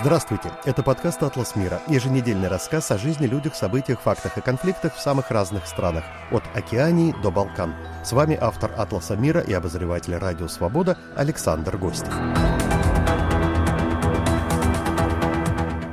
Здравствуйте, это подкаст «Атлас мира», еженедельный рассказ о жизни, людях, событиях, фактах и конфликтах в самых разных странах, от Океании до Балкан. С вами автор «Атласа мира» и обозреватель «Радио Свобода» Александр Гостев.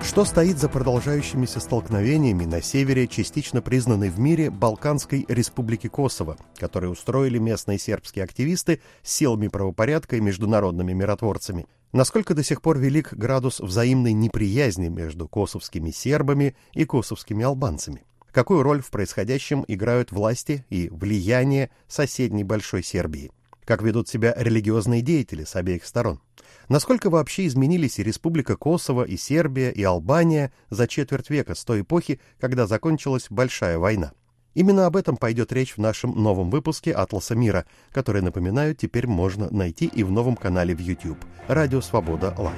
Что стоит за продолжающимися столкновениями на севере частично признанной в мире Балканской республики Косово, которые устроили местные сербские активисты с силами правопорядка и международными миротворцами? Насколько до сих пор велик градус взаимной неприязни между косовскими сербами и косовскими албанцами? Какую роль в происходящем играют власти и влияние соседней Большой Сербии? Как ведут себя религиозные деятели с обеих сторон? Насколько вообще изменились и Республика Косово, и Сербия, и Албания за четверть века с той эпохи, когда закончилась Большая война? Именно об этом пойдет речь в нашем новом выпуске «Атласа мира», который, напоминаю, теперь можно найти и в новом канале в YouTube «Радио Свобода Лайв».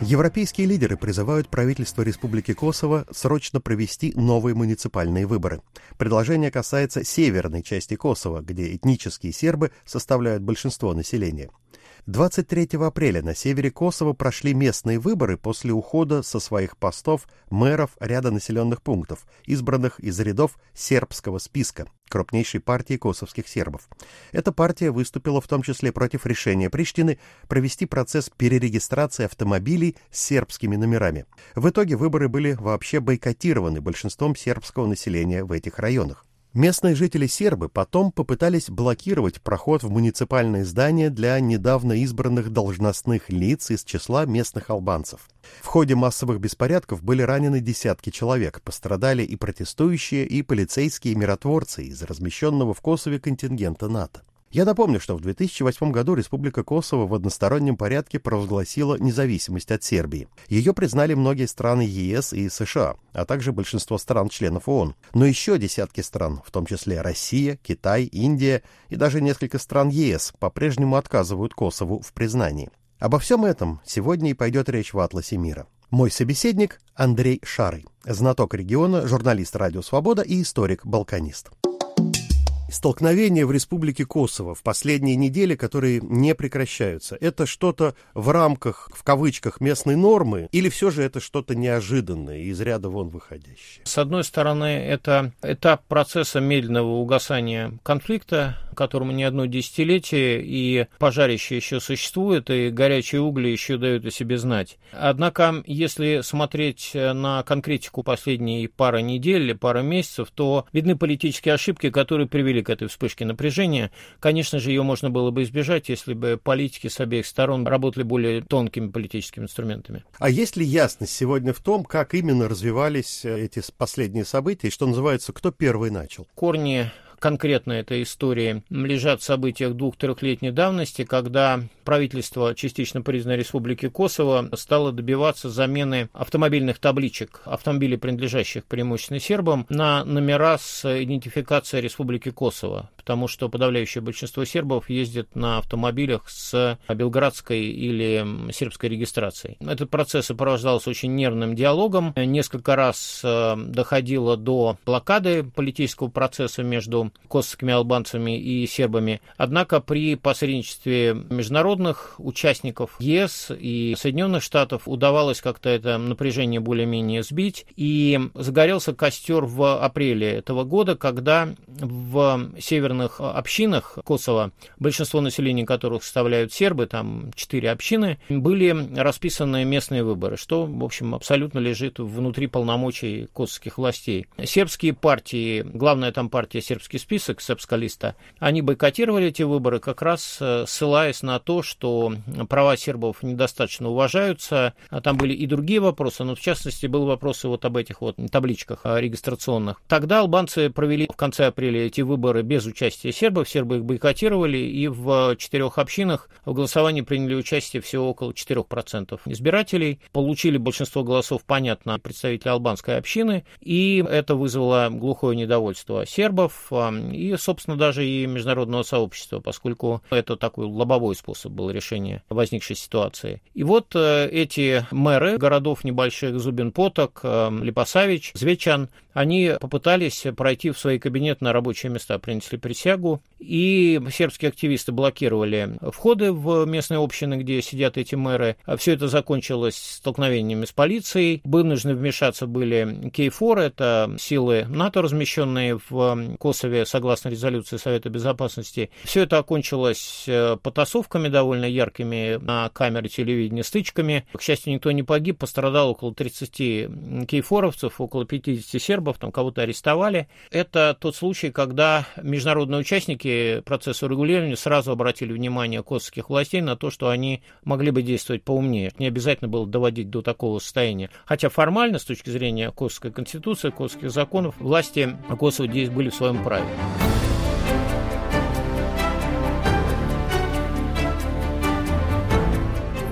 Европейские лидеры призывают правительство Республики Косово срочно провести новые муниципальные выборы. Предложение касается северной части Косово, где этнические сербы составляют большинство населения. 23 апреля на севере Косово прошли местные выборы после ухода со своих постов мэров ряда населенных пунктов, избранных из рядов сербского списка, крупнейшей партии косовских сербов. Эта партия выступила в том числе против решения Приштины провести процесс перерегистрации автомобилей с сербскими номерами. В итоге выборы были вообще бойкотированы большинством сербского населения в этих районах. Местные жители-сербы потом попытались блокировать проход в муниципальные здания для недавно избранных должностных лиц из числа местных албанцев. В ходе массовых беспорядков были ранены десятки человек, пострадали и протестующие, и полицейские миротворцы из размещенного в Косове контингента НАТО. Я напомню, что в 2008 году Республика Косово в одностороннем порядке провозгласила независимость от Сербии. Ее признали многие страны ЕС и США, а также большинство стран-членов ООН. Но еще десятки стран, в том числе Россия, Китай, Индия и даже несколько стран ЕС, по-прежнему отказывают Косову в признании. Обо всем этом сегодня и пойдет речь в «Атласе мира». Мой собеседник Андрей Шарый, знаток региона, журналист «Радио Свобода» и историк-балканист. Столкновения в Республике Косово в последние недели, которые не прекращаются, это что-то в рамках, в кавычках, местной нормы, или все же это что-то неожиданное, из ряда вон выходящее? С одной стороны, это этап процесса медленного угасания конфликта, которому не одно десятилетие, и пожарище еще существует, и горячие угли еще дают о себе знать. Однако, если смотреть на конкретику последней пары недель или пары месяцев, то видны политические ошибки, которые привели к этой вспышке напряжения. Конечно же, ее можно было бы избежать, если бы политики с обеих сторон работали более тонкими политическими инструментами. А есть ли ясность сегодня в том, как именно развивались эти последние события, и что называется, кто первый начал? Корни конкретно этой истории лежат в событиях двух-трехлетней давности, когда правительство частично признанной Республики Косово стало добиваться замены автомобильных табличек автомобилей, принадлежащих преимущественно сербам, на номера с идентификацией Республики Косово, потому что подавляющее большинство сербов ездит на автомобилях с белградской или сербской регистрацией. Этот процесс сопровождался очень нервным диалогом. Несколько раз э, доходило до блокады политического процесса между косовскими албанцами и сербами. Однако при посредничестве международных участников ЕС и Соединенных Штатов удавалось как-то это напряжение более-менее сбить. И загорелся костер в апреле этого года, когда в северных общинах Косово, большинство населения которых составляют сербы, там четыре общины, были расписаны местные выборы, что, в общем, абсолютно лежит внутри полномочий косовских властей. Сербские партии, главная там партия сербский сербский список Сепскалиста, они бойкотировали эти выборы, как раз э, ссылаясь на то, что права сербов недостаточно уважаются. А там были и другие вопросы, но в частности был вопрос вот об этих вот табличках э, регистрационных. Тогда албанцы провели в конце апреля эти выборы без участия сербов, сербы их бойкотировали, и в четырех общинах в голосовании приняли участие всего около 4% избирателей, получили большинство голосов, понятно, представители албанской общины, и это вызвало глухое недовольство сербов, и, собственно, даже и международного сообщества, поскольку это такой лобовой способ было решение возникшей ситуации. И вот э, эти мэры городов небольших Зубин-Поток, э, Липасавич, Звечан, они попытались пройти в свои кабинеты на рабочие места, принесли присягу, и сербские активисты блокировали входы в местные общины, где сидят эти мэры. Все это закончилось столкновениями с полицией. Вынуждены вмешаться были Кейфор, это силы НАТО, размещенные в Косове согласно резолюции Совета Безопасности. Все это окончилось э, потасовками довольно яркими на камеры телевидения, стычками. К счастью, никто не погиб, пострадало около 30 кейфоровцев, около 50 сербов, там кого-то арестовали. Это тот случай, когда международные участники процесса урегулирования сразу обратили внимание косовских властей на то, что они могли бы действовать поумнее. Не обязательно было доводить до такого состояния. Хотя формально, с точки зрения Косовской конституции, косовских законов, власти Косово здесь были в своем праве.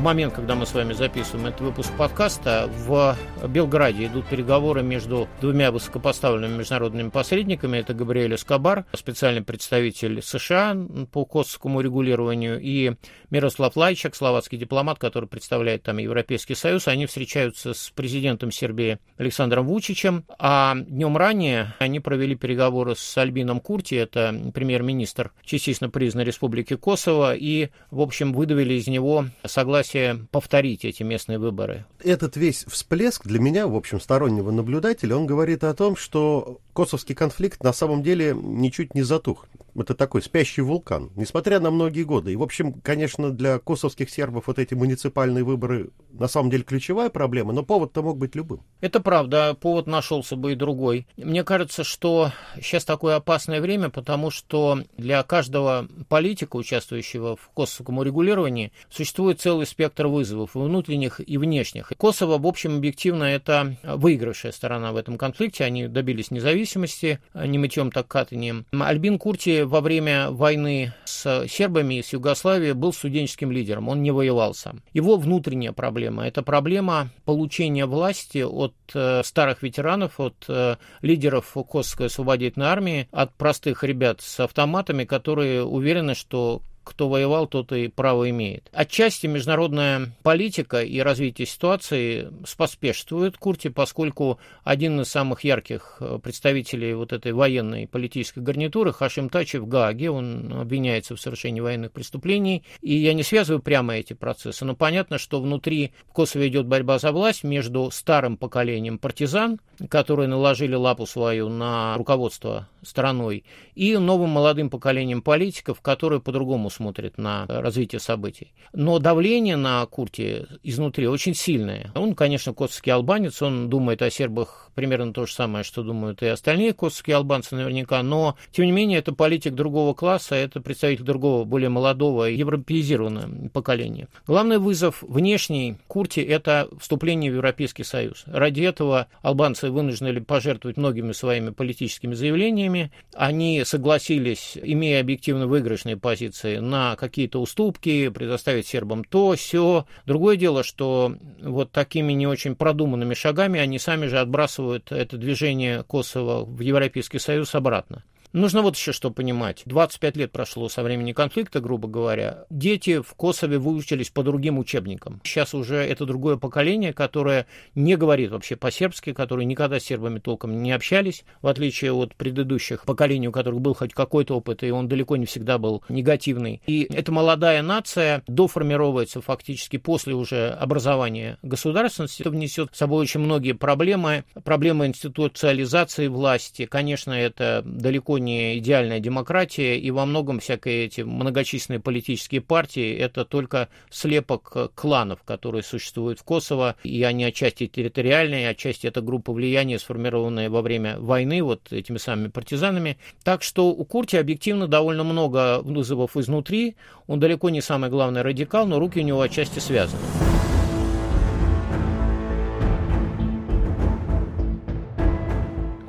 Момент, когда мы с вами записываем этот выпуск подкаста, в Белграде идут переговоры между двумя высокопоставленными международными посредниками. Это Габриэль Эскобар, специальный представитель США по косовскому регулированию, и Мирослав Лайчак, словацкий дипломат, который представляет там Европейский Союз. Они встречаются с президентом Сербии Александром Вучичем, а днем ранее они провели переговоры с Альбином Курти, это премьер-министр частично признанной Республики Косово, и, в общем, выдавили из него согласие согласие повторить эти местные выборы. Этот весь всплеск для меня, в общем, стороннего наблюдателя, он говорит о том, что косовский конфликт на самом деле ничуть не затух это такой спящий вулкан, несмотря на многие годы. И, в общем, конечно, для косовских сербов вот эти муниципальные выборы на самом деле ключевая проблема, но повод-то мог быть любым. Это правда, повод нашелся бы и другой. Мне кажется, что сейчас такое опасное время, потому что для каждого политика, участвующего в косовском урегулировании, существует целый спектр вызовов, внутренних и внешних. Косово, в общем, объективно, это выигравшая сторона в этом конфликте. Они добились независимости, не мытьем, так катанием. Альбин Курти во время войны с сербами с Югославией был студенческим лидером, он не воевал сам. Его внутренняя проблема – это проблема получения власти от э, старых ветеранов, от э, лидеров Косовской освободительной армии, от простых ребят с автоматами, которые уверены, что кто воевал, тот и право имеет. Отчасти международная политика и развитие ситуации споспешствует Курти, поскольку один из самых ярких э, представителей вот этой военной политической гарнитуры, Хашим Тачи в Гааге, он обвиняется в совершении военных преступлений, и я не связываю прямо эти процессы, но понятно, что внутри в Косово идет борьба за власть между старым поколением партизан, которые наложили лапу свою на руководство страной, и новым молодым поколением политиков, которые по-другому смотрят на развитие событий. Но давление на Курти изнутри очень сильное. Он, конечно, косовский албанец, он думает о сербах примерно то же самое, что думают и остальные косовские албанцы наверняка, но, тем не менее, это политик другого класса, это представитель другого, более молодого, европеизированного поколения. Главный вызов внешний Курти – это вступление в Европейский Союз. Ради этого албанцы вынуждены пожертвовать многими своими политическими заявлениями. Они согласились, имея объективно выигрышные позиции, на какие-то уступки, предоставить сербам то, все. Другое дело, что вот такими не очень продуманными шагами они сами же отбрасывают это движение Косово в Европейский Союз обратно. Нужно вот еще что понимать. 25 лет прошло со времени конфликта, грубо говоря. Дети в Косове выучились по другим учебникам. Сейчас уже это другое поколение, которое не говорит вообще по-сербски, которые никогда с сербами толком не общались, в отличие от предыдущих поколений, у которых был хоть какой-то опыт, и он далеко не всегда был негативный. И эта молодая нация доформировывается фактически после уже образования государственности. Это внесет с собой очень многие проблемы. Проблемы институциализации власти. Конечно, это далеко не идеальная демократия, и во многом всякие эти многочисленные политические партии – это только слепок кланов, которые существуют в Косово, и они отчасти территориальные, отчасти это группа влияния, сформированная во время войны вот этими самыми партизанами. Так что у Курти объективно довольно много вызовов изнутри, он далеко не самый главный радикал, но руки у него отчасти связаны.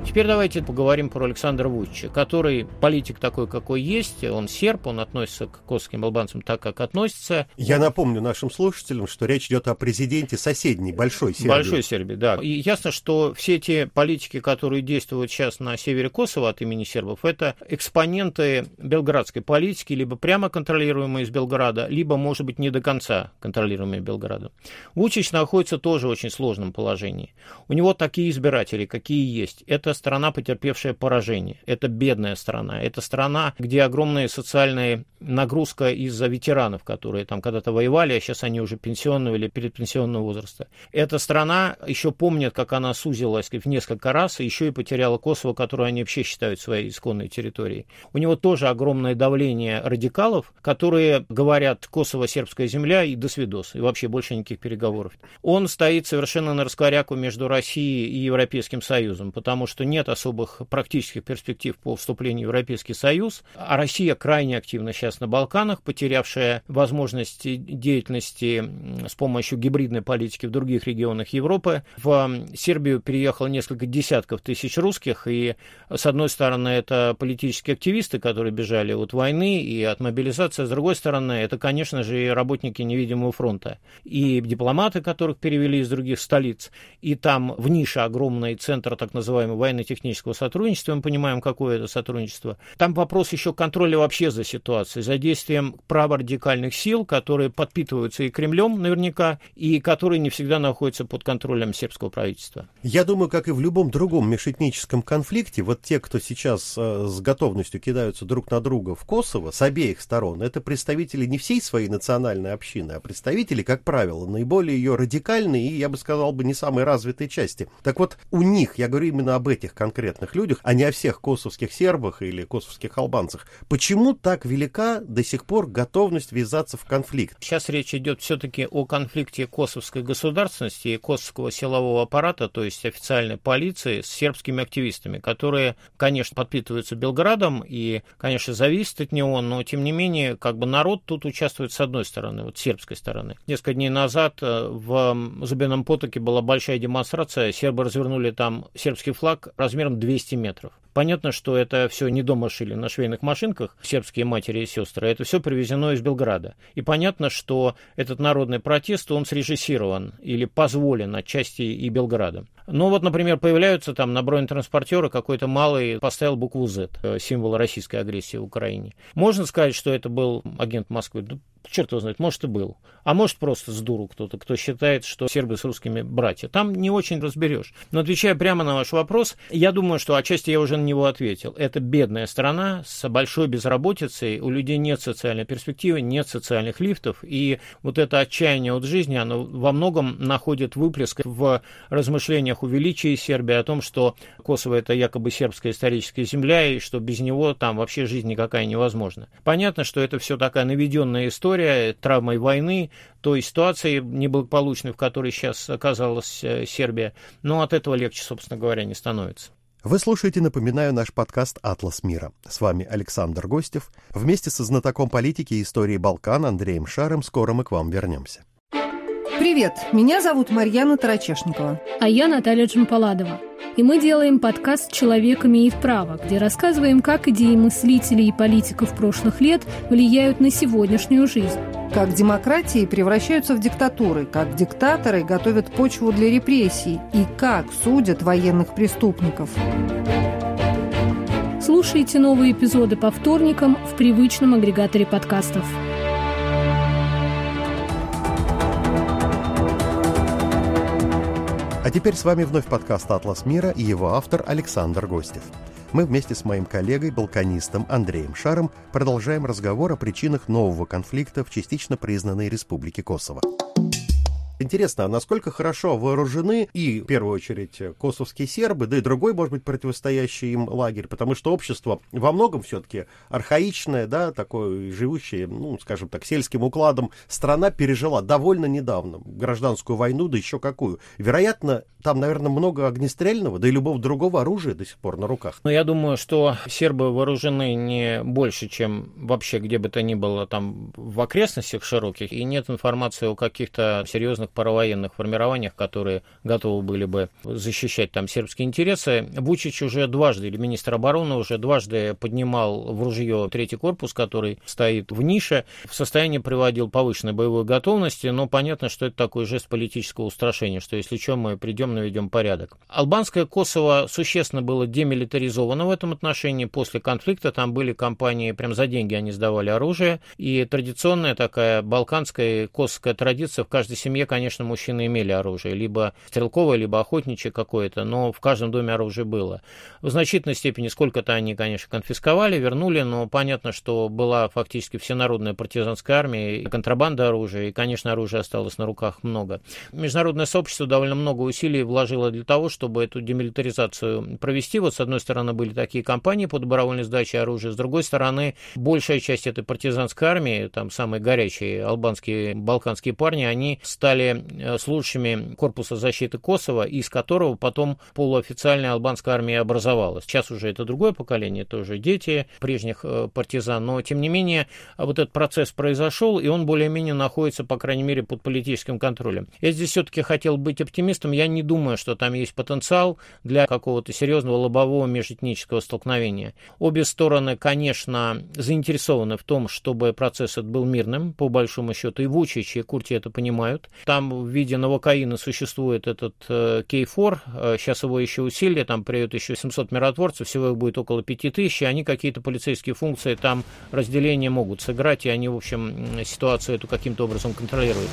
Теперь давайте поговорим про Александра Вучича, который политик такой, какой есть, он серб, он относится к косовским албанцам так, как относится. Я напомню нашим слушателям, что речь идет о президенте соседней, большой Сербии. Большой Сербии, да. И ясно, что все те политики, которые действуют сейчас на севере Косово от имени сербов, это экспоненты белградской политики, либо прямо контролируемые из Белграда, либо, может быть, не до конца контролируемые Белградом. Вучич находится тоже в очень сложном положении. У него такие избиратели, какие есть. Это страна, потерпевшая поражение. Это бедная страна. Это страна, где огромная социальная нагрузка из-за ветеранов, которые там когда-то воевали, а сейчас они уже пенсионного или предпенсионного возраста. Эта страна еще помнит, как она сузилась в несколько раз, и еще и потеряла Косово, которое они вообще считают своей исконной территорией. У него тоже огромное давление радикалов, которые говорят Косово сербская земля и до свидос, и вообще больше никаких переговоров. Он стоит совершенно на раскоряку между Россией и Европейским Союзом, потому что нет особых практических перспектив по вступлению в Европейский Союз, а Россия крайне активно сейчас на Балканах, потерявшая возможность деятельности с помощью гибридной политики в других регионах Европы. В Сербию переехало несколько десятков тысяч русских, и с одной стороны это политические активисты, которые бежали от войны и от мобилизации, с другой стороны это, конечно же, и работники невидимого фронта, и дипломаты, которых перевели из других столиц, и там в нише огромный центр так называемого военно-технического сотрудничества, мы понимаем, какое это сотрудничество. Там вопрос еще контроля вообще за ситуацией, за действием праворадикальных сил, которые подпитываются и Кремлем наверняка, и которые не всегда находятся под контролем сербского правительства. Я думаю, как и в любом другом межэтническом конфликте, вот те, кто сейчас э, с готовностью кидаются друг на друга в Косово с обеих сторон, это представители не всей своей национальной общины, а представители, как правило, наиболее ее радикальной и, я бы сказал бы, не самой развитой части. Так вот, у них, я говорю именно об этих конкретных людях, а не о всех косовских сербах или косовских албанцах, почему так велика до сих пор готовность ввязаться в конфликт? Сейчас речь идет все-таки о конфликте косовской государственности и косовского силового аппарата, то есть официальной полиции, с сербскими активистами, которые, конечно, подпитываются Белградом и, конечно, зависят от него, но, тем не менее, как бы народ тут участвует с одной стороны, вот сербской стороны. Несколько дней назад э, в Зубином потоке была большая демонстрация, сербы развернули там сербский флаг размером 200 метров. Понятно, что это все не дома шили на швейных машинках, сербские матери и сестры, это все привезено из Белграда. И понятно, что этот народный протест, он срежиссирован или позволен отчасти и Белградом. Ну вот, например, появляются там на бронетранспортеры какой-то малый поставил букву Z, э, символ российской агрессии в Украине. Можно сказать, что это был агент Москвы? черт его знает, может и был. А может просто с дуру кто-то, кто считает, что сербы с русскими братья. Там не очень разберешь. Но отвечая прямо на ваш вопрос, я думаю, что отчасти я уже него ответил. Это бедная страна с большой безработицей, у людей нет социальной перспективы, нет социальных лифтов, и вот это отчаяние от жизни, оно во многом находит выплеск в размышлениях о величии Сербии, о том, что Косово это якобы сербская историческая земля, и что без него там вообще жизнь никакая невозможна. Понятно, что это все такая наведенная история, травмой войны, той ситуации неблагополучной, в которой сейчас оказалась э, Сербия. Но от этого легче, собственно говоря, не становится. Вы слушаете, напоминаю, наш подкаст «Атлас мира». С вами Александр Гостев. Вместе со знатоком политики и истории Балкан Андреем Шаром скоро мы к вам вернемся. Привет, меня зовут Марьяна Тарачешникова. А я Наталья Джампаладова. И мы делаем подкаст «Человек имеет право», где рассказываем, как идеи мыслителей и политиков прошлых лет влияют на сегодняшнюю жизнь. Как демократии превращаются в диктатуры, как диктаторы готовят почву для репрессий и как судят военных преступников. Слушайте новые эпизоды по вторникам в привычном агрегаторе подкастов. А теперь с вами вновь подкаст «Атлас мира» и его автор Александр Гостев. Мы вместе с моим коллегой, балканистом Андреем Шаром продолжаем разговор о причинах нового конфликта в частично признанной Республике Косово. Интересно, а насколько хорошо вооружены и, в первую очередь, косовские сербы, да и другой, может быть, противостоящий им лагерь, потому что общество во многом все-таки архаичное, да, такое живущее, ну, скажем так, сельским укладом, страна пережила довольно недавно гражданскую войну, да еще какую. Вероятно, там, наверное, много огнестрельного, да и любого другого оружия до сих пор на руках. Но я думаю, что сербы вооружены не больше, чем вообще где бы то ни было там в окрестностях широких, и нет информации о каких-то серьезных паровоенных формированиях, которые готовы были бы защищать там сербские интересы. Вучич уже дважды, или министр обороны уже дважды поднимал в ружье третий корпус, который стоит в нише, в состоянии приводил повышенной боевой готовности, но понятно, что это такой жест политического устрашения, что если что, мы придем, наведем порядок. Албанское Косово существенно было демилитаризовано в этом отношении. После конфликта там были компании, прям за деньги они сдавали оружие, и традиционная такая балканская косовская традиция, в каждой семье, конечно, мужчины имели оружие, либо стрелковое, либо охотничье какое-то, но в каждом доме оружие было. В значительной степени сколько-то они, конечно, конфисковали, вернули, но понятно, что была фактически всенародная партизанская армия и контрабанда оружия, и, конечно, оружия осталось на руках много. Международное сообщество довольно много усилий вложило для того, чтобы эту демилитаризацию провести. Вот, с одной стороны, были такие кампании по добровольной сдаче оружия, с другой стороны, большая часть этой партизанской армии, там самые горячие албанские, балканские парни, они стали э, служащими корпуса защиты Косово, из которого потом полуофициальная албанская армия образовалась. Сейчас уже это другое поколение, тоже дети прежних э, партизан, но, тем не менее, вот этот процесс произошел, и он более-менее находится, по крайней мере, под политическим контролем. Я здесь все-таки хотел быть оптимистом, я не думаю, что там есть потенциал для какого-то серьезного лобового межэтнического столкновения. Обе стороны, конечно, заинтересованы в том, чтобы процесс этот был мирным, по большому счету, и Вучич, и Курти это понимают. Там в виде новокаина существует этот э, Кей-4, э, сейчас его еще усилили, там приедут еще 700 миротворцев, всего их будет около 5000, и они какие-то полицейские функции там разделения могут сыграть, и они, в общем, ситуацию эту каким-то образом контролируют.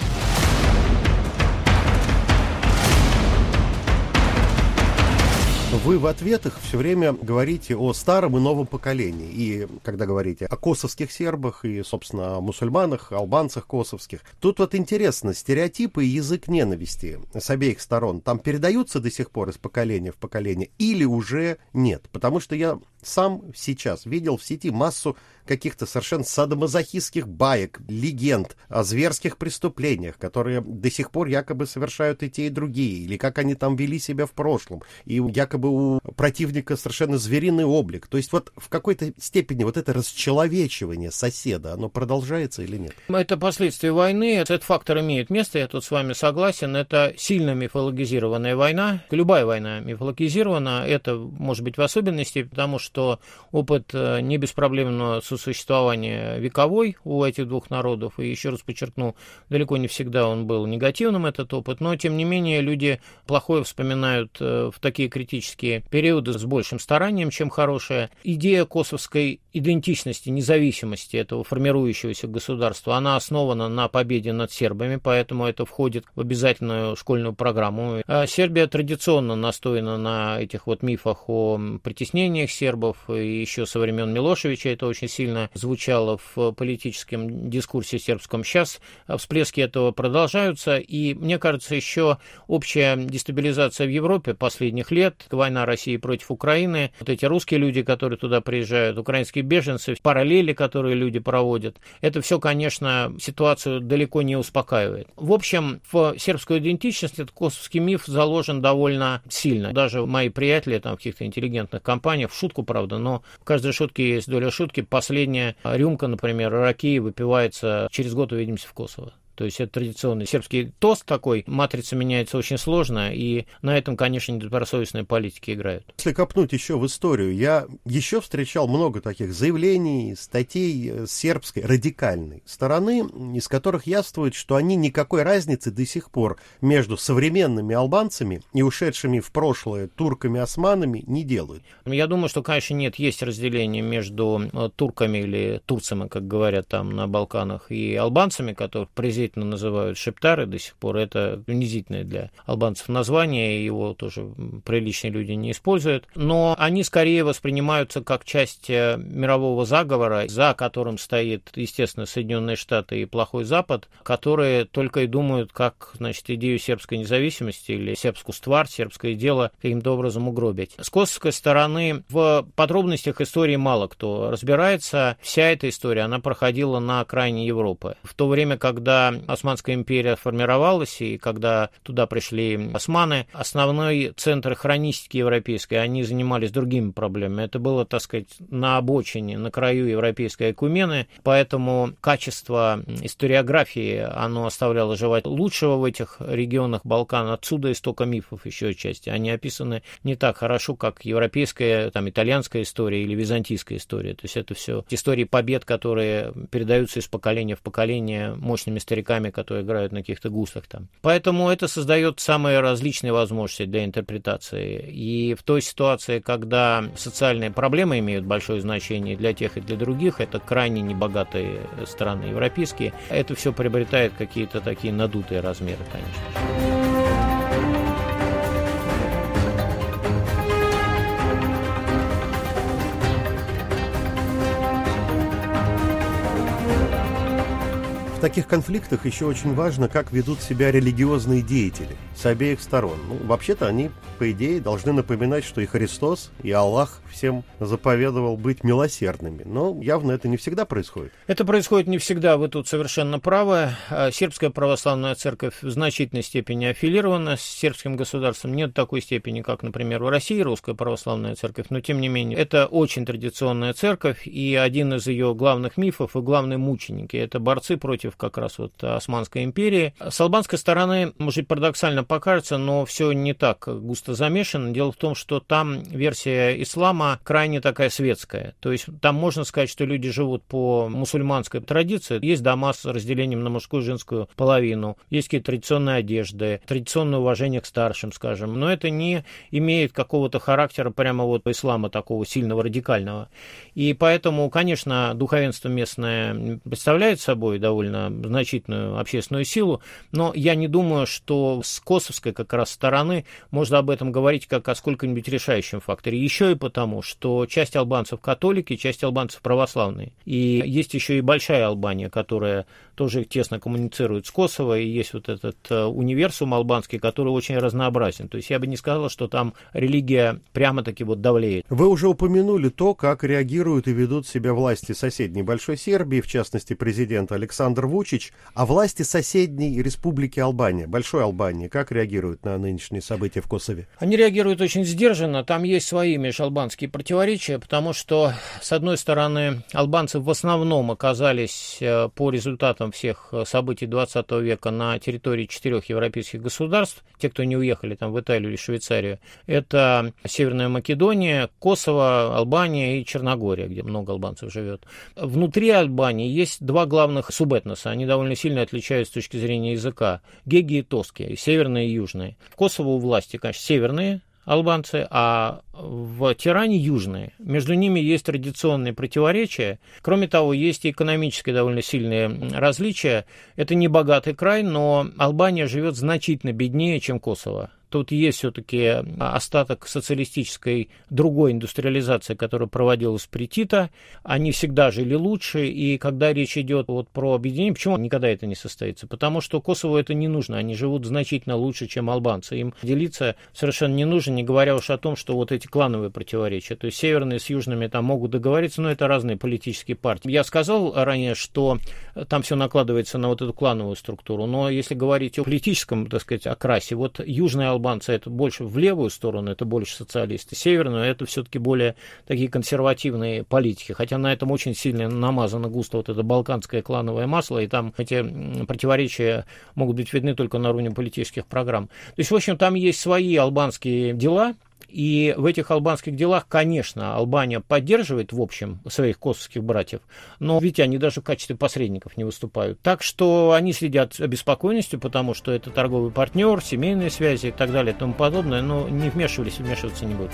Вы в ответах все время говорите о старом и новом поколении. И когда говорите о косовских сербах и, собственно, о мусульманах, албанцах косовских. Тут вот интересно, стереотипы и язык ненависти с обеих сторон там передаются до сих пор из поколения в поколение или уже нет? Потому что я сам сейчас видел в сети массу каких-то совершенно садомазохистских баек, легенд о зверских преступлениях, которые до сих пор якобы совершают и те, и другие, или как они там вели себя в прошлом, и якобы у противника совершенно звериный облик. То есть вот в какой-то степени вот это расчеловечивание соседа, оно продолжается или нет? Это последствия войны, этот фактор имеет место, я тут с вами согласен, это сильно мифологизированная война, любая война мифологизирована, это может быть в особенности, потому что что опыт э, не беспроблемного сосуществования вековой у этих двух народов, и еще раз подчеркну, далеко не всегда он был негативным, этот опыт, но тем не менее люди плохое вспоминают э, в такие критические периоды с большим старанием, чем хорошее. Идея косовской идентичности, независимости этого формирующегося государства, она основана на победе над сербами, поэтому это входит в обязательную школьную программу. А Сербия традиционно настроена на этих вот мифах о притеснениях сербов, сербов, еще со времен Милошевича это очень сильно звучало в политическом дискурсе сербском. Сейчас всплески этого продолжаются, и мне кажется, еще общая дестабилизация в Европе последних лет, война России против Украины, вот эти русские люди, которые туда приезжают, украинские беженцы, параллели, которые люди проводят, это все, конечно, ситуацию далеко не успокаивает. В общем, в сербскую идентичность этот косовский миф заложен довольно сильно. Даже мои приятели там в каких-то интеллигентных компаниях в шутку правда, но в каждой шутке есть доля шутки. Последняя рюмка, например, раки выпивается через год, увидимся в Косово. То есть это традиционный сербский тост такой, матрица меняется очень сложно, и на этом, конечно, недобросовестные политики играют. Если копнуть еще в историю, я еще встречал много таких заявлений, статей э, сербской радикальной стороны, из которых яствует, что они никакой разницы до сих пор между современными албанцами и ушедшими в прошлое турками-османами не делают. Я думаю, что, конечно, нет, есть разделение между э, турками или турцами, как говорят там на Балканах, и албанцами, которых президент действительно называют шептары до сих пор. Это унизительное для албанцев название, его тоже приличные люди не используют. Но они скорее воспринимаются как часть э, мирового заговора, за которым стоит, естественно, Соединенные Штаты и плохой Запад, которые только и думают, как, значит, идею сербской независимости или сербскую ствар, сербское дело каким-то образом угробить. С косовской стороны в подробностях истории мало кто разбирается. Вся эта история, она проходила на окраине Европы. В то время, когда Османская империя формировалась, и когда туда пришли османы, основной центр хронистики европейской, они занимались другими проблемами. Это было, так сказать, на обочине, на краю европейской экумены, поэтому качество историографии, оно оставляло желать лучшего в этих регионах Балкан. Отсюда истока мифов еще части. Они описаны не так хорошо, как европейская, там, итальянская история или византийская история. То есть это все истории побед, которые передаются из поколения в поколение мощными стариками, которые играют на каких-то гуслях там. Поэтому это создает самые различные возможности для интерпретации. И в той ситуации, когда социальные проблемы имеют большое значение для тех и для других, это крайне небогатые страны европейские, это все приобретает какие-то такие надутые размеры, конечно. Таких конфликтах еще очень важно, как ведут себя религиозные деятели с обеих сторон. Ну, вообще-то они, по идее, должны напоминать, что и Христос, и Аллах всем заповедовал быть милосердными. Но явно это не всегда происходит. Это происходит не всегда, вы тут совершенно правы. А сербская православная церковь в значительной степени аффилирована с сербским государством. Нет такой степени, как, например, в России русская православная церковь, но тем не менее, это очень традиционная церковь, и один из ее главных мифов и главные мученики – это борцы против как раз вот Османской империи. С албанской стороны, может парадоксально покажется, но все не так густо замешано. Дело в том, что там версия ислама крайне такая светская. То есть там можно сказать, что люди живут по мусульманской традиции. Есть дома с разделением на мужскую и женскую половину, есть какие-то традиционные одежды, традиционное уважение к старшим, скажем. Но это не имеет какого-то характера прямо вот ислама такого сильного, радикального. И поэтому, конечно, духовенство местное представляет собой довольно значительную общественную силу, но я не думаю, что с косовской как раз стороны можно об этом говорить как о сколько-нибудь решающем факторе. Еще и потому, что часть албанцев католики, часть албанцев православные. И есть еще и большая Албания, которая тоже тесно коммуницирует с Косово, и есть вот этот э, универсум албанский, который очень разнообразен. То есть я бы не сказал, что там религия прямо-таки вот давлеет. Вы уже упомянули то, как реагируют и ведут себя власти соседней Большой Сербии, в частности президент Александр Вучич, а власти соседней республики Албания, Большой Албании, как реагируют на нынешние события в Косове? Они реагируют очень сдержанно, там есть свои межалбанские противоречия, потому что, с одной стороны, албанцы в основном оказались э, по результатам всех событий 20 века на территории четырех европейских государств, те, кто не уехали там в Италию или Швейцарию, это Северная Македония, Косово, Албания и Черногория, где много албанцев живет. Внутри Албании есть два главных субэтноса они довольно сильно отличаются с точки зрения языка. Геги и Тоски, северные и южные. В Косово у власти, конечно, северные албанцы, а в Тиране южные. Между ними есть традиционные противоречия. Кроме того, есть и экономические довольно сильные различия. Это не богатый край, но Албания живет значительно беднее, чем Косово. Тут есть все-таки остаток социалистической другой индустриализации, которая проводилась при Тита. Они всегда жили лучше, и когда речь идет вот про объединение, почему никогда это не состоится? Потому что Косово это не нужно, они живут значительно лучше, чем албанцы. Им делиться совершенно не нужно, не говоря уж о том, что вот эти клановые противоречия, то есть северные с южными там могут договориться, но это разные политические партии. Я сказал ранее, что там все накладывается на вот эту клановую структуру, но если говорить о политическом, так сказать, окрасе, вот южная албанцы это больше в левую сторону, это больше социалисты, северную это все-таки более такие консервативные политики, хотя на этом очень сильно намазано густо вот это балканское клановое масло, и там эти противоречия могут быть видны только на уровне политических программ. То есть, в общем, там есть свои албанские дела, и в этих албанских делах, конечно, Албания поддерживает, в общем, своих косовских братьев, но ведь они даже в качестве посредников не выступают. Так что они следят с обеспокоенностью, потому что это торговый партнер, семейные связи и так далее и тому подобное, но не вмешивались, вмешиваться не будут.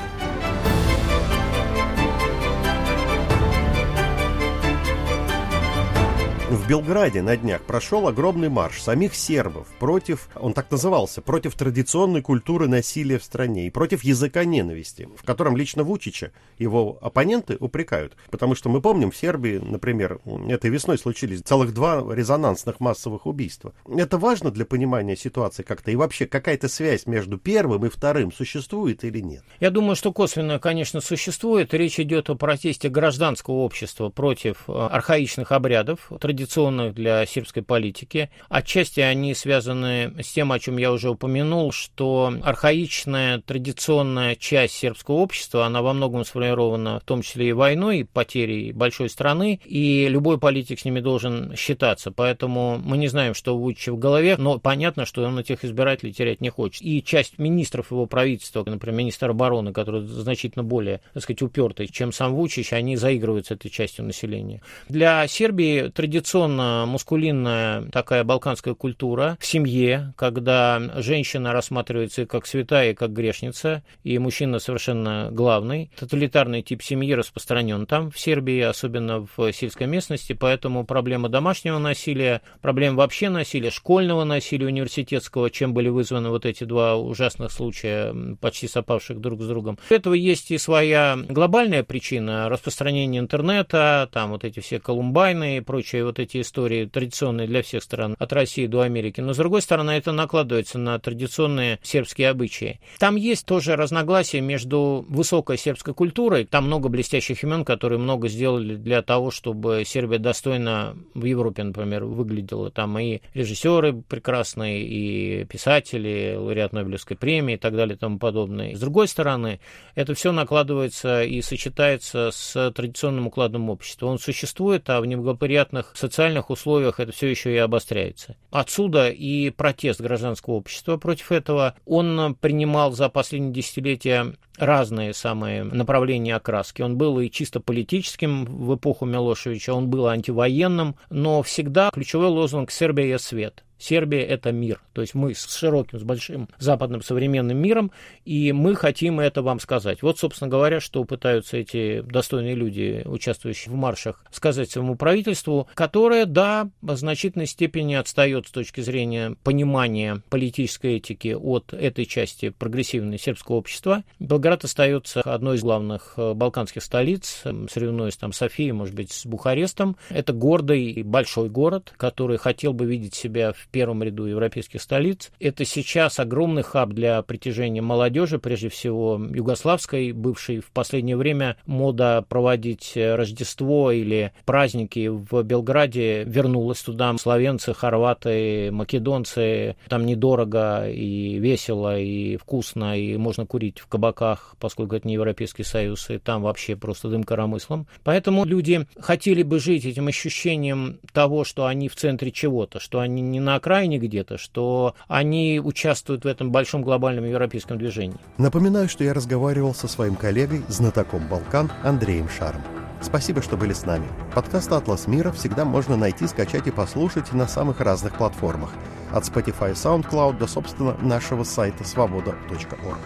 В Белграде на днях прошел огромный марш самих сербов против, он так назывался, против традиционной культуры насилия в стране и против языка ненависти, в котором лично Вучича его оппоненты упрекают. Потому что мы помним, в Сербии, например, этой весной случились целых два резонансных массовых убийства. Это важно для понимания ситуации как-то и вообще какая-то связь между первым и вторым существует или нет? Я думаю, что косвенно, конечно, существует. Речь идет о протесте гражданского общества против э, архаичных обрядов, традиционных традиционных для сербской политики. Отчасти они связаны с тем, о чем я уже упомянул, что архаичная традиционная часть сербского общества, она во многом сформирована в том числе и войной, и потерей большой страны, и любой политик с ними должен считаться. Поэтому мы не знаем, что у в голове, но понятно, что он этих избирателей терять не хочет. И часть министров его правительства, например, министр обороны, который значительно более, так сказать, упертый, чем сам Вучич, они заигрывают с этой частью населения. Для Сербии традиционно мускулинная такая балканская культура в семье, когда женщина рассматривается и как святая, и как грешница, и мужчина совершенно главный. Тоталитарный тип семьи распространен там, в Сербии, особенно в сельской местности, поэтому проблема домашнего насилия, проблема вообще насилия, школьного насилия университетского, чем были вызваны вот эти два ужасных случая, почти сопавших друг с другом. У этого есть и своя глобальная причина распространения интернета, там вот эти все колумбайны и прочие вот эти истории, традиционные для всех стран, от России до Америки. Но, с другой стороны, это накладывается на традиционные сербские обычаи. Там есть тоже разногласия между высокой сербской культурой, там много блестящих имен, которые много сделали для того, чтобы Сербия достойно в Европе, например, выглядела. Там и режиссеры прекрасные, и писатели, лауреат Нобелевской премии и так далее и тому подобное. С другой стороны, это все накладывается и сочетается с традиционным укладом общества. Он существует, а в неблагоприятных социальных условиях это все еще и обостряется. Отсюда и протест гражданского общества против этого. Он принимал за последние десятилетия разные самые направления окраски. Он был и чисто политическим в эпоху Милошевича, он был антивоенным, но всегда ключевой лозунг «Сербия – свет». Сербия – это мир. То есть мы с широким, с большим западным современным миром, и мы хотим это вам сказать. Вот, собственно говоря, что пытаются эти достойные люди, участвующие в маршах, сказать своему правительству, которое, да, в значительной степени отстает с точки зрения понимания политической этики от этой части прогрессивной сербского общества. Белград остается одной из главных э, балканских столиц, соревнуясь там Софией, может быть, с Бухарестом. Это гордый и большой город, который хотел бы видеть себя в первом ряду европейских столиц. Это сейчас огромный хаб для притяжения молодежи, прежде всего югославской, бывшей в последнее время мода проводить Рождество или праздники в Белграде вернулась туда. Словенцы, хорваты, македонцы. Там недорого и весело, и вкусно, и можно курить в кабаках, поскольку это не Европейский Союз, и там вообще просто дым коромыслом. Поэтому люди хотели бы жить этим ощущением того, что они в центре чего-то, что они не на окраине где-то, что они участвуют в этом большом глобальном европейском движении. Напоминаю, что я разговаривал со своим коллегой, знатоком Балкан Андреем Шаром. Спасибо, что были с нами. Подкаст «Атлас мира» всегда можно найти, скачать и послушать на самых разных платформах. От Spotify SoundCloud до, собственно, нашего сайта свобода.орг.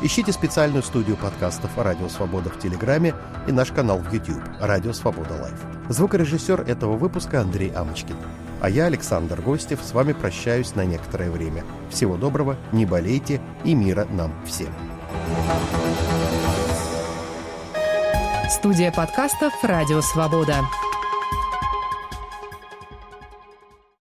Ищите специальную студию подкастов «Радио Свобода» в Телеграме и наш канал в YouTube «Радио Свобода Лайв». Звукорежиссер этого выпуска Андрей Амочкин. А я, Александр Гостев, с вами прощаюсь на некоторое время. Всего доброго, не болейте и мира нам всем. Студия подкастов «Радио Свобода».